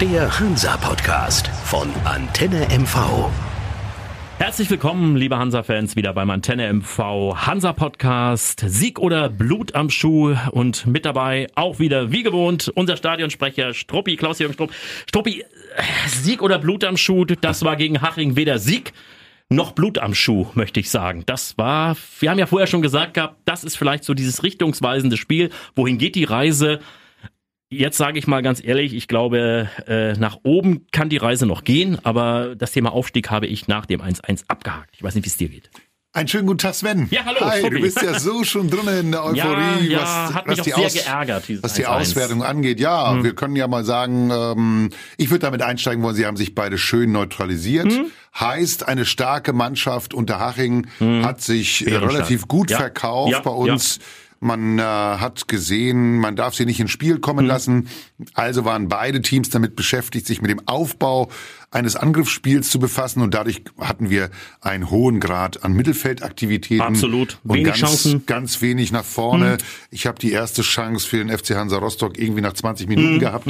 Der Hansa-Podcast von Antenne MV. Herzlich willkommen, liebe Hansa-Fans, wieder beim Antenne MV Hansa-Podcast. Sieg oder Blut am Schuh und mit dabei auch wieder, wie gewohnt, unser Stadionsprecher Struppi, Klaus-Jürgen Strupp. Struppi, Sieg oder Blut am Schuh, das war gegen Haching weder Sieg noch Blut am Schuh, möchte ich sagen. Das war, wir haben ja vorher schon gesagt gehabt, das ist vielleicht so dieses richtungsweisende Spiel. Wohin geht die Reise? Jetzt sage ich mal ganz ehrlich, ich glaube, äh, nach oben kann die Reise noch gehen, aber das Thema Aufstieg habe ich nach dem 1-1 abgehakt. Ich weiß nicht, wie es dir geht. Einen schönen guten Tag, Sven. Ja, hallo. Hi, du bist ja so schon drinnen in der Euphorie, ja, ja, was, hat was mich die, auch sehr Aus, geärgert, dieses was die 1-1. Auswertung angeht. Ja, Hm. wir können ja mal sagen, ähm, ich würde damit einsteigen wollen, sie haben sich beide schön neutralisiert. Hm. Heißt, eine starke Mannschaft unter Haching hat sich äh, relativ gut Hm. Ja. verkauft bei uns. Man äh, hat gesehen, man darf sie nicht ins Spiel kommen lassen. Also waren beide Teams damit beschäftigt, sich mit dem Aufbau eines Angriffsspiels zu befassen und dadurch hatten wir einen hohen Grad an Mittelfeldaktivitäten. Absolut. Und Wenig ganz, Chancen. ganz wenig nach vorne. Ich habe die erste Chance für den FC Hansa Rostock irgendwie nach 20 Minuten gehabt.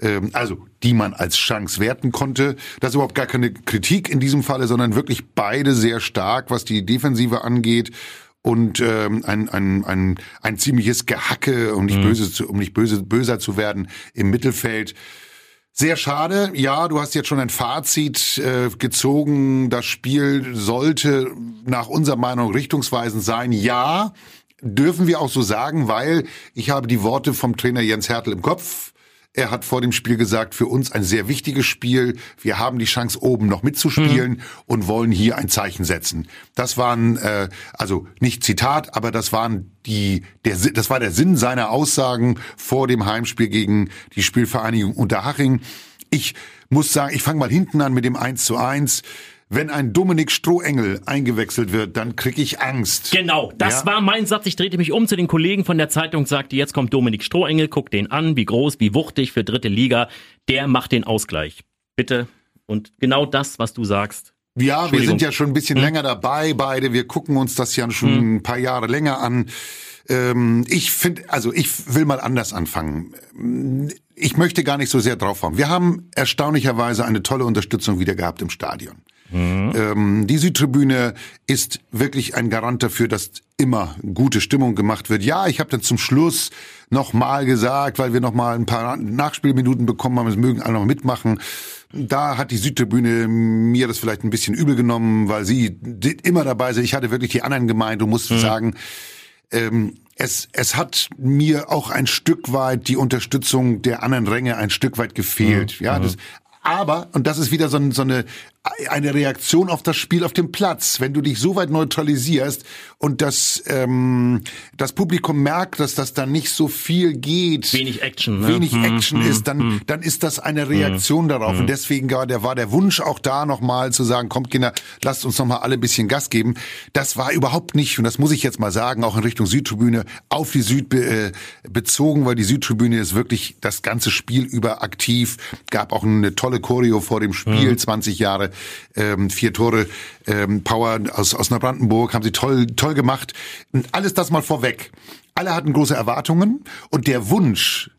Ähm, also, die man als Chance werten konnte. Das ist überhaupt gar keine Kritik in diesem Falle, sondern wirklich beide sehr stark, was die Defensive angeht. Und ähm, ein, ein, ein, ein ziemliches Gehacke, um nicht böse zu, um nicht böse, böser zu werden im Mittelfeld. Sehr schade. Ja, du hast jetzt schon ein Fazit äh, gezogen. Das Spiel sollte nach unserer Meinung richtungsweisend sein. Ja, dürfen wir auch so sagen, weil ich habe die Worte vom Trainer Jens Hertel im Kopf. Er hat vor dem Spiel gesagt, für uns ein sehr wichtiges Spiel. Wir haben die Chance, oben noch mitzuspielen und wollen hier ein Zeichen setzen. Das waren, äh, also nicht Zitat, aber das waren die, der, das war der Sinn seiner Aussagen vor dem Heimspiel gegen die Spielvereinigung Unterhaching. Ich muss sagen, ich fange mal hinten an mit dem 1 zu 1. Wenn ein Dominik Strohengel eingewechselt wird, dann krieg ich Angst. Genau, das Ja. war mein Satz. Ich drehte mich um zu den Kollegen von der Zeitung, sagte, jetzt kommt Dominik Strohengel, guck den an, wie groß, wie wuchtig für dritte Liga. Der macht den Ausgleich. Bitte. Und genau das, was du sagst. Ja, wir sind ja schon ein bisschen länger dabei, beide. Wir gucken uns das ja schon ein paar Jahre länger an. Ähm, ich finde, also ich will mal anders anfangen. Ich möchte gar nicht so sehr drauf haben. Wir haben erstaunlicherweise eine tolle Unterstützung wieder gehabt im Stadion. Ähm, die Südtribüne ist wirklich ein Garant dafür, dass immer gute Stimmung gemacht wird. Ja, ich habe dann zum Schluss nochmal gesagt, weil wir nochmal ein paar Nachspielminuten bekommen haben, es mögen alle noch mitmachen. Da hat die Südtribüne mir das vielleicht ein bisschen übel genommen, weil sie immer dabei sind. Ich hatte wirklich die anderen gemeint und musste sagen, ähm, es, es hat mir auch ein Stück weit die Unterstützung der anderen Ränge ein Stück weit gefehlt. Ja, das, aber, und das ist wieder so, so eine, eine Reaktion auf das Spiel auf dem Platz, wenn du dich so weit neutralisierst und das, ähm, das Publikum merkt, dass das da nicht so viel geht. Wenig Action, ne? Wenig Hm, Action hm, ist, dann, dann ist das eine Reaktion darauf. Und deswegen war der, war der Wunsch auch da nochmal zu sagen, kommt Kinder, lasst uns nochmal alle ein bisschen Gas geben. Das war überhaupt nicht, und das muss ich jetzt mal sagen, auch in Richtung Südtribüne, auf die Süd äh, bezogen, weil die Südtribüne ist wirklich das ganze Spiel über aktiv. Gab auch eine tolle Choreo vor dem Spiel, 20 Jahre, ähm, vier Tore, ähm, Power aus, Neubrandenburg, haben sie toll, toll gemacht. Und alles das mal vorweg. Alle hatten große Erwartungen und der Wunsch,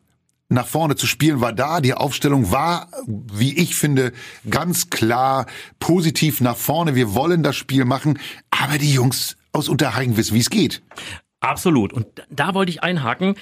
nach vorne zu spielen war da. Die Aufstellung war, wie ich finde, ganz klar positiv nach vorne. Wir wollen das Spiel machen, aber die Jungs aus Unterhaching wissen, wie es geht. Absolut. Und da wollte ich einhaken.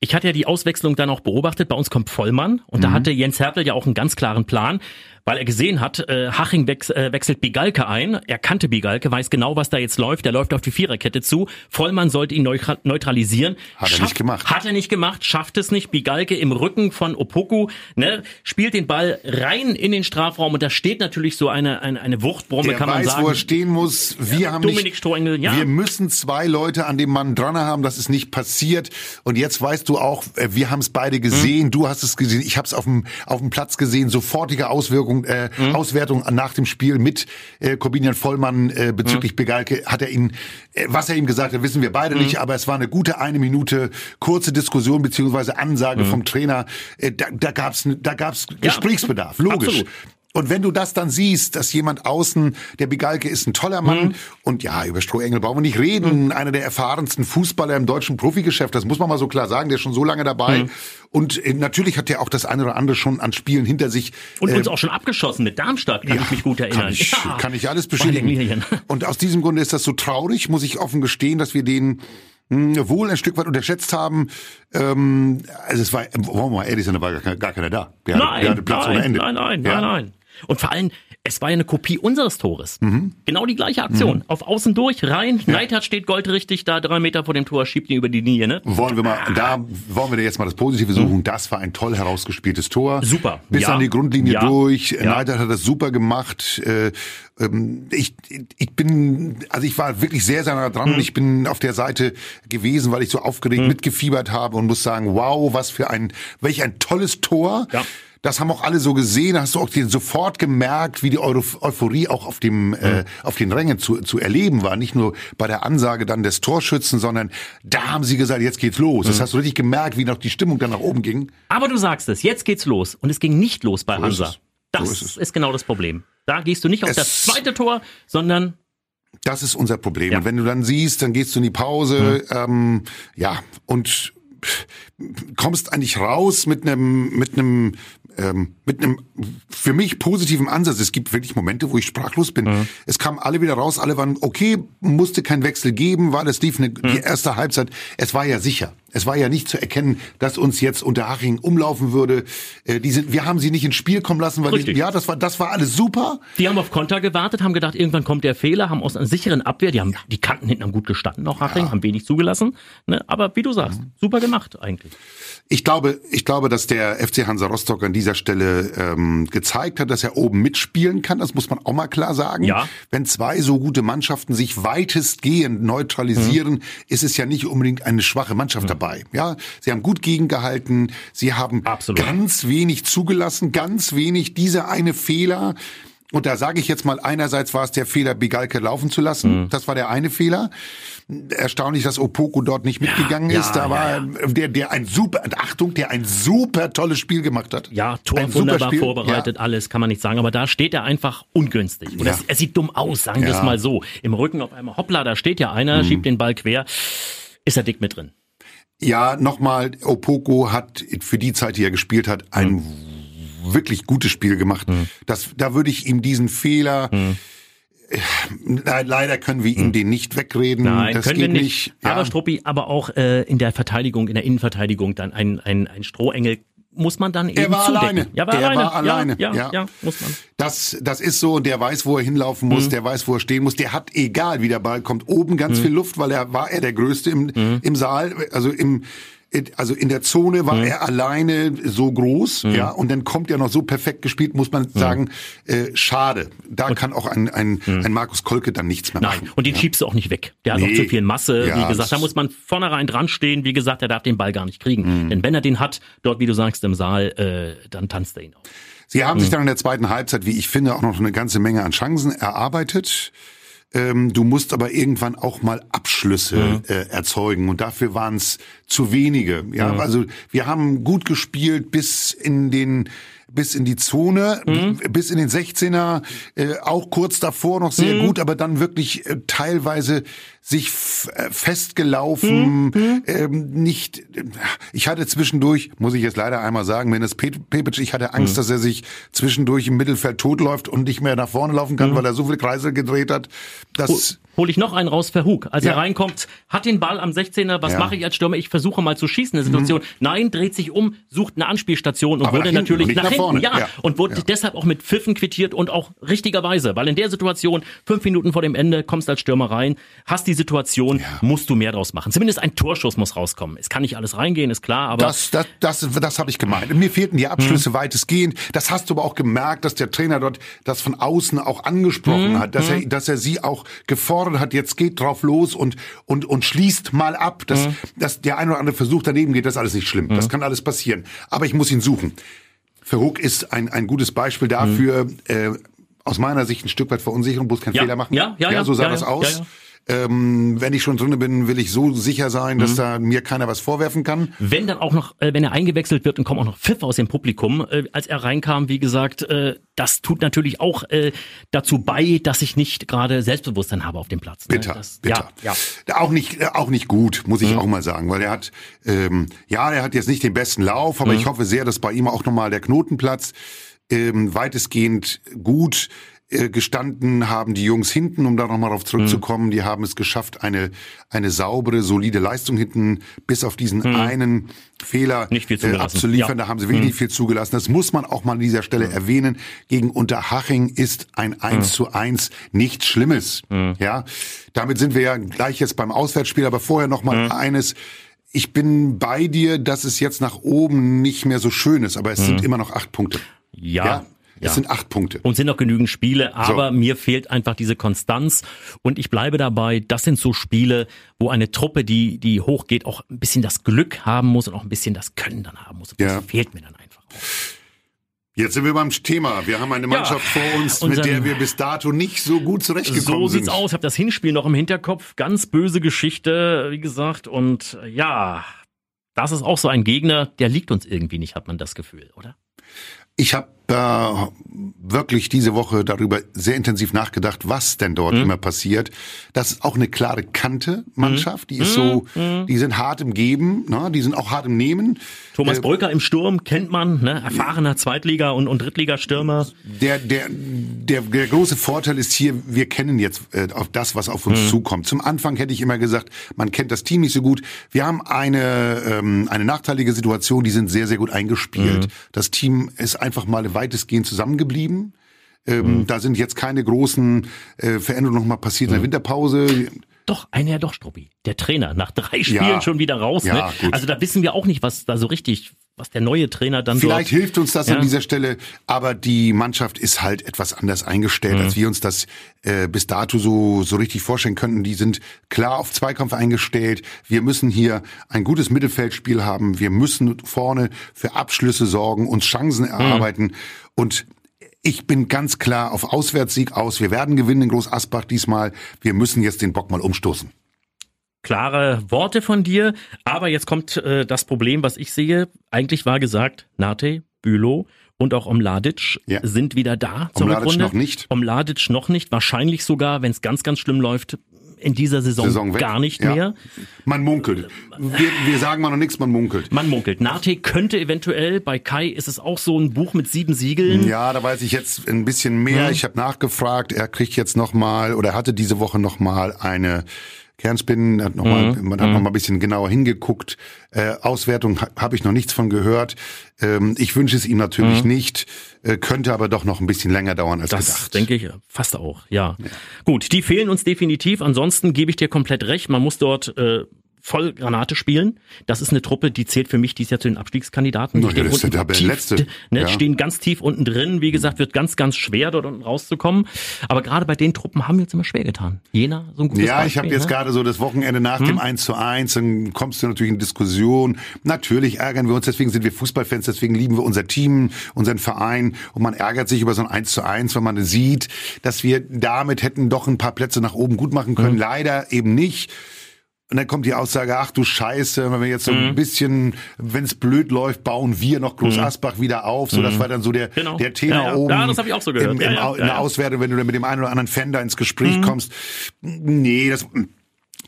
Ich hatte ja die Auswechslung dann auch beobachtet. Bei uns kommt Vollmann und da hatte Jens Hertel ja auch einen ganz klaren Plan, weil er gesehen hat, äh, Haching wex äh, wechselt Bigalke ein. Er kannte Bigalke, weiß genau, was da jetzt läuft. Er läuft auf die Viererkette zu. Vollmann sollte ihn neutra- neutralisieren. Hat er nicht gemacht. Hat er nicht gemacht, schafft es nicht. Bigalke im Rücken von Opoku, ne, spielt den Ball rein in den Strafraum und da steht natürlich so eine, eine, eine Wuchtbrumme, Der kann man weiß, sagen. wo er stehen muss. Wir haben Dominik nicht, Strohengel, ja. Wir müssen zwei Leute an dem Mann dran haben. Das ist nicht passiert. Und jetzt weißt du auch, äh, wir haben es beide gesehen. Du hast es gesehen. Ich habe es auf dem auf dem Platz gesehen. Sofortige Auswirkung, äh, Auswertung nach dem Spiel mit äh, Corbinian Vollmann äh, bezüglich Begalke. Hat er ihn, äh, was er ihm gesagt hat, wissen wir beide nicht. Aber es war eine gute eine Minute kurze Diskussion beziehungsweise Ansage vom Trainer. Äh, da da gab's da gab's Gesprächsbedarf. Logisch. absolut. Und wenn du das dann siehst, dass jemand außen, der Bigalke ist ein toller Mann Mhm. und ja, über Strohengel brauchen wir nicht reden, einer der erfahrensten Fußballer im deutschen Profigeschäft, das muss man mal so klar sagen, der ist schon so lange dabei. Mhm. Und äh, natürlich hat der auch das eine oder andere schon an Spielen hinter sich. Und äh, uns auch schon abgeschossen mit Darmstadt, kann ich mich gut erinnern. Kann ich, Ja. kann ich alles bestätigen. Und aus diesem Grunde ist das so traurig, muss ich offen gestehen, dass wir den mh, wohl ein Stück weit unterschätzt haben. Ähm, also es war, wollen wir mal ehrlich sein, da war gar, keiner- gar keiner da. Der, hatte, Nein, der hatte Platz nein, ohne Ende. nein, nein, Ja. nein, nein. Und vor allem, es war ja eine Kopie unseres Tores. Mhm. Genau die gleiche Aktion. Auf Außen durch, rein. Neidhardt steht goldrichtig da drei Meter vor dem Tor, schiebt ihn über die Linie. Ne? Wollen wir mal, da wollen wir jetzt mal das Positive suchen. Das war ein toll herausgespieltes Tor. Mhm. Super. Bis Ja. an die Grundlinie Ja. durch. Ja. Neidert hat das super gemacht. Äh, ähm, ich, ich bin, also ich war wirklich sehr, sehr nah dran. Mhm. und Ich bin auf der Seite gewesen, weil ich so aufgeregt mitgefiebert habe und muss sagen, wow, was für ein, welch ein tolles Tor. Ja. Das haben auch alle so gesehen, hast du auch sofort gemerkt, wie die Euphorie auch auf dem äh, auf den Rängen zu, zu erleben war. Nicht nur bei der Ansage dann des Torschützen, sondern da haben sie gesagt, jetzt geht's los. Das hast du richtig gemerkt, wie noch die Stimmung dann nach oben ging. Aber du sagst es, jetzt geht's los. Und es ging nicht los bei ist Hansa. So Das ist ist, es. genau das Problem. Da gehst du nicht auf Es- das zweite Tor, sondern Das ist unser Problem. Ja. Und wenn du dann siehst, dann gehst du in die Pause, ähm, ja, und kommst eigentlich raus mit einem, mit einem, ähm, mit einem für mich positiven Ansatz. Es gibt wirklich Momente, wo ich sprachlos bin. Es kamen alle wieder raus, alle waren okay, musste kein Wechsel geben, weil es lief eine, die erste Halbzeit. Es war ja sicher. Es war ja nicht zu erkennen, dass uns jetzt Unterhaching umlaufen würde. Äh, die sind, wir haben sie nicht ins Spiel kommen lassen, weil die, ja, das war, das war alles super. die haben auf Konter gewartet, haben gedacht, irgendwann kommt der Fehler, haben aus einer sicheren Abwehr, die haben die Kanten hinten haben gut gestanden, auch Haching, haben wenig zugelassen. Ne? Aber wie du sagst, Mhm. super gemacht eigentlich. Ich glaube, ich glaube, dass der FC Hansa Rostock an dieser Stelle ähm, gezeigt hat, dass er oben mitspielen kann. Das muss man auch mal klar sagen. Ja. Wenn zwei so gute Mannschaften sich weitestgehend neutralisieren, ist es ja nicht unbedingt eine schwache Mannschaft dabei. Ja, sie haben gut gegengehalten. Sie haben Absolut. ganz wenig zugelassen, ganz wenig diese eine Fehler. Und da sage ich jetzt mal, einerseits war es der Fehler, Bigalke laufen zu lassen. Das war der eine Fehler. Erstaunlich, dass Opoko dort nicht mitgegangen ja, ist. Da ja, war der, der ein super, Achtung, der ein super tolles Spiel gemacht hat. Ja, Tor Ein super wunderbar vorbereitet, alles kann man nicht sagen, aber da steht er einfach ungünstig. Ja. es, er sieht dumm aus, sagen wir Ja. Mhm. es mal so. Im Rücken auf einmal, hoppla, da steht ja einer, schiebt den Ball quer, ist er dick mit drin. Ja, nochmal, Opoko hat für die Zeit, die er gespielt hat, ein wirklich gutes Spiel gemacht. Das, da würde ich ihm diesen Fehler, nein, leider können wir ihm den nicht wegreden. Nein, das können geht wir nicht. Ja. Aber Struppi, aber auch äh, in der Verteidigung, in der Innenverteidigung, dann ein, ein, ein Strohengel muss man dann eben war zudecken. alleine. Ja, war Der alleine. war alleine. Ja, ja, Ja. ja. muss man. Das, das ist so und der weiß, wo er hinlaufen Mhm. muss, der weiß, wo er stehen muss. Der hat, egal wie der Ball kommt, oben ganz Mhm. viel Luft, weil er war er der Größte im, im Saal, also im also in der Zone Mhm. war er alleine so groß, ja, und dann kommt er noch so perfekt gespielt, muss Mhm. man sagen, äh, schade. Da kann auch ein, ein, ein Markus Kolke dann nichts mehr Mhm. Nein, machen. und den ja. schiebst du auch nicht weg. Der hat Nee. auch zu viel Masse. Ja, wie gesagt, da muss man vornherein dran stehen. Wie gesagt, er darf den Ball gar nicht kriegen. Mhm. Denn wenn er den hat, dort, wie du sagst, im Saal, äh, dann tanzt er ihn auch. Sie haben Mhm. sich dann in der zweiten Halbzeit, wie ich finde, auch noch eine ganze Menge an Chancen erarbeitet. Ähm, du musst aber irgendwann auch mal Abschlüsse Mhm. äh, erzeugen und dafür waren es zu wenige. Ja, Mhm. also wir haben gut gespielt bis in den bis in die Zone, Mhm. bis in den 16er, äh, auch kurz davor noch sehr Mhm. gut, aber dann wirklich äh, teilweise sich äh, festgelaufen, Mhm. ähm, nicht, ich hatte zwischendurch, muss ich jetzt leider einmal sagen, Menes Pe- Pepic, ich hatte Angst, dass er sich zwischendurch im Mittelfeld totläuft und nicht mehr nach vorne laufen kann, weil er so viele Kreise gedreht hat. Das, Hol ich noch einen raus für Hug. Als Ja. er reinkommt, hat den Ball am 16er. Was Ja. mache ich als Stürmer? Ich versuche mal zu schießen in der Situation. Nein, dreht sich um, sucht eine Anspielstation und Aber wurde nach hinten natürlich nach, nach hinten, vorne. ja, Ja. und wurde deshalb auch mit Pfiffen quittiert und auch richtigerweise, weil in der Situation fünf Minuten vor dem Ende kommst als Stürmer rein, hast die Situation, musst du mehr draus machen. Zumindest ein Torschuss muss rauskommen. Es kann nicht alles reingehen, ist klar, aber Das, das, das, das habe ich gemeint. Mir fehlten die Abschlüsse Mhm. weitestgehend. Das hast du aber auch gemerkt, dass der Trainer dort das von außen auch angesprochen Mhm. hat, dass er, dass er sie auch gefordert hat. Jetzt geht drauf los und und und schließt mal ab. Dass, Mhm. dass der ein oder andere Versuch daneben geht, das ist alles nicht schlimm. Das kann alles passieren. Aber ich muss ihn suchen. Verhoek ist ein ein gutes Beispiel dafür. Äh, aus meiner Sicht ein Stück weit Verunsicherung, bloß keinen Mhm. Ja, Fehler machen. ja, ja, ja, so sah ja, das ja, aus. Ähm, wenn ich schon drinne bin, will ich so sicher sein, dass da mir keiner was vorwerfen kann. Wenn dann auch noch, äh, wenn er eingewechselt wird und kommen auch noch Pfiff aus dem Publikum, äh, als er reinkam, wie gesagt, äh, das tut natürlich auch äh, dazu bei, dass ich nicht gerade Selbstbewusstsein habe auf dem Platz. Ne? Bitter, das, bitter. Ja, ja. Auch nicht, äh, auch nicht gut, muss ich auch mal sagen, weil er hat, ähm, ja, er hat jetzt nicht den besten Lauf, aber ich hoffe sehr, dass bei ihm auch nochmal der Knoten platzt. Ähm, weitestgehend gut gestanden haben die Jungs hinten, um da nochmal drauf zurückzukommen. Die haben es geschafft, eine, eine saubere, solide Leistung hinten bis auf diesen einen Fehler äh, abzuliefern. Ja. Da haben sie wirklich nicht viel zugelassen. Das muss man auch mal an dieser Stelle erwähnen. Gegen Unterhaching ist ein 1 zu 1 nichts Schlimmes. Ja, damit sind wir ja gleich jetzt beim Auswärtsspiel, aber vorher noch mal eines. Ich bin bei dir, dass es jetzt nach oben nicht mehr so schön ist, aber es sind immer noch acht Punkte. Ja. Ja, es ja. sind acht Punkte. Und sind noch genügend Spiele, aber mir fehlt einfach diese Konstanz. Und ich bleibe dabei, das sind so Spiele, wo eine Truppe, die, die hochgeht, auch ein bisschen das Glück haben muss und auch ein bisschen das Können dann haben muss. Und Ja. Das fehlt mir dann einfach. Jetzt sind wir beim Thema. Wir haben eine Mannschaft vor uns, mit der wir bis dato nicht so gut zurechtgekommen So sind. sieht's aus. Ich habe das Hinspiel noch im Hinterkopf. Ganz böse Geschichte, wie gesagt. Und äh, ja, das ist auch so ein Gegner, der liegt uns irgendwie nicht, hat man das Gefühl, oder? Ich habe äh, wirklich diese Woche darüber sehr intensiv nachgedacht, was denn Mhm. dort immer passiert. Das ist auch eine klare Kante-Mannschaft. Die ist so, Mhm. die sind hart im Geben, ne? die sind auch hart im Nehmen. Thomas Äh, Brücker im Sturm kennt man, ne? erfahrener Zweitliga- und, und Drittligastürmer. Der, der, der, der große Vorteil ist hier, wir kennen jetzt äh, auf das, was auf uns zukommt. Zum Anfang hätte ich immer gesagt, man kennt das Team nicht so gut. Wir haben eine, ähm, eine nachteilige Situation, die sind sehr, sehr gut eingespielt. Das Team ist einfach mal weitestgehend zusammengeblieben. Ähm, Da sind jetzt keine großen äh, Veränderungen nochmal passiert in der Winterpause. Doch, einer ja doch, Struppi. Der Trainer, nach drei Spielen Ja. schon wieder raus. Ja, ne? Also da wissen wir auch nicht, was da so richtig, was der neue Trainer dann Vielleicht dort... hilft uns das Ja. an dieser Stelle, aber die Mannschaft ist halt etwas anders eingestellt, als wir uns das äh, bis dato so, so richtig vorstellen könnten. Die sind klar auf Zweikampf eingestellt. Wir müssen hier ein gutes Mittelfeldspiel haben. Wir müssen vorne für Abschlüsse sorgen, uns Chancen erarbeiten. Und ich bin ganz klar auf Auswärtssieg aus. Wir werden gewinnen in Groß Asbach diesmal. Wir müssen jetzt den Bock mal umstoßen. Klare Worte von dir. Aber jetzt kommt äh, das Problem, was ich sehe. Eigentlich war gesagt, Nate, Bülow und auch Omladic Ja. sind wieder da zur Omladic Rückrunde. noch nicht. Omladic noch nicht. Wahrscheinlich sogar, wenn es ganz, ganz schlimm läuft, in dieser Saison, Saison gar nicht Ja. mehr. Man munkelt. Wir, wir sagen mal noch nichts, man munkelt. Man munkelt. Nate könnte eventuell, bei Kai ist es auch so ein Buch mit sieben Siegeln. Ja, da weiß ich jetzt ein bisschen mehr. Ich habe nachgefragt. Er kriegt jetzt noch mal oder hatte diese Woche noch mal eine Kernspin. Hat noch mal, man hat noch mal ein bisschen genauer hingeguckt. Äh, Auswertung ha, habe ich noch nichts von gehört. Ähm, ich wünsche es ihm natürlich nicht. Äh, könnte aber doch noch ein bisschen länger dauern als Das gedacht. denke ich fast auch, ja. Gut, die fehlen uns definitiv. Ansonsten gebe ich dir komplett recht. Man muss dort äh, voll Granate spielen. Das ist eine Truppe, die zählt für mich dies Jahr zu den Abstiegskandidaten. Die ja, das ist der tief, Tabellenletzte. ne, Ja. stehen ganz tief unten drin. Wie gesagt, wird ganz, ganz schwer, dort unten rauszukommen. Aber gerade bei den Truppen haben wir uns immer schwer getan. Jena, so ein gutes Ja, ich Beispiel, habe jetzt ne? gerade so das Wochenende nach dem 1 zu 1, dann kommst du natürlich in Diskussion. Natürlich ärgern wir uns, deswegen sind wir Fußballfans, deswegen lieben wir unser Team, unseren Verein und man ärgert sich über so ein 1 zu 1, wenn man sieht, dass wir damit hätten doch ein paar Plätze nach oben gut machen können. Leider eben nicht. Und dann kommt die Aussage, ach du Scheiße, wenn wir jetzt so Mhm. ein bisschen, wenn es blöd läuft, bauen wir noch Groß Asbach wieder auf. So, das war dann so der, Genau. der Tenor Ja, ja. oben. Ja, das hab ich auch so gehört. Im, im, ja, in der. Auswertung, wenn du dann mit dem einen oder anderen Fan da ins Gespräch Mhm. kommst. Nee, das,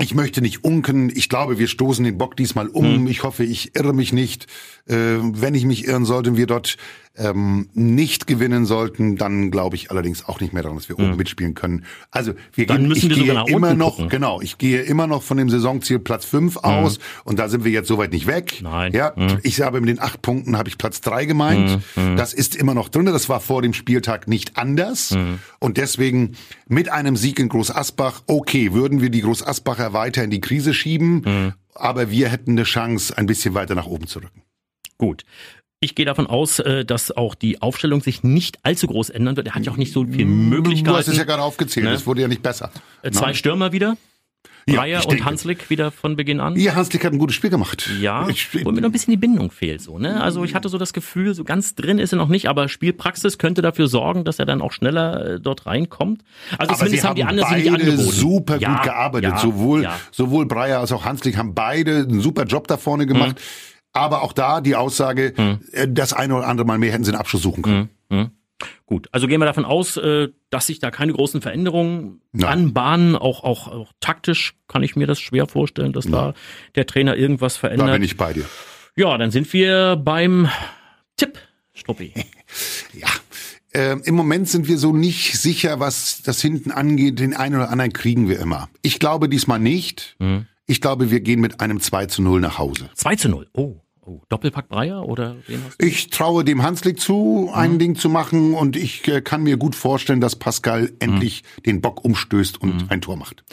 ich möchte nicht unken. Ich glaube, wir stoßen den Bock diesmal um. Mhm. Ich hoffe, ich irre mich nicht. Äh, wenn ich mich irren sollte wir dort ähm, nicht gewinnen sollten, dann glaube ich allerdings auch nicht mehr daran, dass wir oben mitspielen können. Also wir Mhm. Dann gehen, müssen wir sogar immer noch, gucken. genau, ich gehe immer noch von dem Saisonziel Platz 5 aus und da sind wir jetzt soweit nicht weg. Nein. Ja, ich habe mit den acht Punkten habe ich Platz drei gemeint. Das ist immer noch drin. Das war vor dem Spieltag nicht anders. Und deswegen mit einem Sieg in Groß Asbach, okay, würden wir die Groß Asbacher weiter in die Krise schieben, aber wir hätten eine Chance, ein bisschen weiter nach oben zu rücken. Gut. Ich gehe davon aus, äh, dass auch die Aufstellung sich nicht allzu groß ändern wird. Er hat ja auch nicht so viel Du hast Möglichkeiten. es ja gerade aufgezählt, Ne? es wurde ja nicht besser. Äh, Zwei? Stürmer wieder. Ja, Breyer ich und Hanslick wieder von Beginn an? Ja, Hanslick hat ein gutes Spiel gemacht. Ja, Ich, wo mir noch ein bisschen die Bindung fehlt, so, ne? Also ich hatte so das Gefühl, so ganz drin ist er noch nicht, aber Spielpraxis könnte dafür sorgen, dass er dann auch schneller äh, dort reinkommt. Also aber zumindest haben haben die anderen sich nicht beide angeboten. super Ja, gut gearbeitet. ja, sowohl, ja. sowohl Breyer als auch Hanslick haben beide einen super Job da vorne gemacht. Mhm. Aber auch da die Aussage, äh, das eine oder andere Mal mehr hätten sie einen Abschluss suchen können. Gut, also gehen wir davon aus, äh, dass sich da keine großen Veränderungen Nein. anbahnen. Auch, auch, auch taktisch kann ich mir das schwer vorstellen, dass da der Trainer irgendwas Da verändert. bin ich bei dir. ja, dann sind wir beim Tipp, Struppi. Ja. Ähm, Im Moment sind wir so nicht sicher, was das hinten angeht. Den einen oder anderen kriegen wir immer. Ich glaube diesmal nicht. Mhm. Ich glaube, wir gehen mit einem 2 zu 0 nach Hause. 2 zu 0. Oh, oh. Doppelpack Breyer oder wen hast du? Ich traue dem Hanslick zu, ein Mhm. Ding zu machen und ich äh, kann mir gut vorstellen, dass Pascal endlich Mhm. den Bock umstößt und ein Tor macht.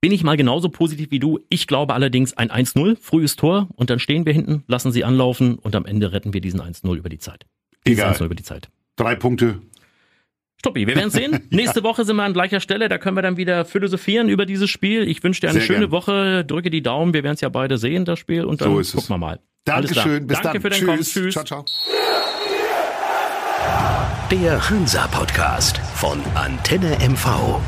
Bin ich mal genauso positiv wie du. Ich glaube allerdings ein 1-0, frühes Tor und dann stehen wir hinten, lassen sie anlaufen und am Ende retten wir diesen 1-0 über die Zeit. Dieses Egal. 1-0 über die Zeit. Drei Punkte. Stoppi, wir werden sehen. Nächste Woche sind wir an gleicher Stelle. Da können wir dann wieder philosophieren über dieses Spiel. Ich wünsche dir eine Sehr schöne gern. Woche. Drücke die Daumen. Wir werden es ja beide sehen, das Spiel. Und dann So ist es. gucken wir mal. Dankeschön. Bis Danke dann. für dein Tschüss. Kommen. Tschüss. Ciao, ciao. Der Hansa Podcast von Antenne MV.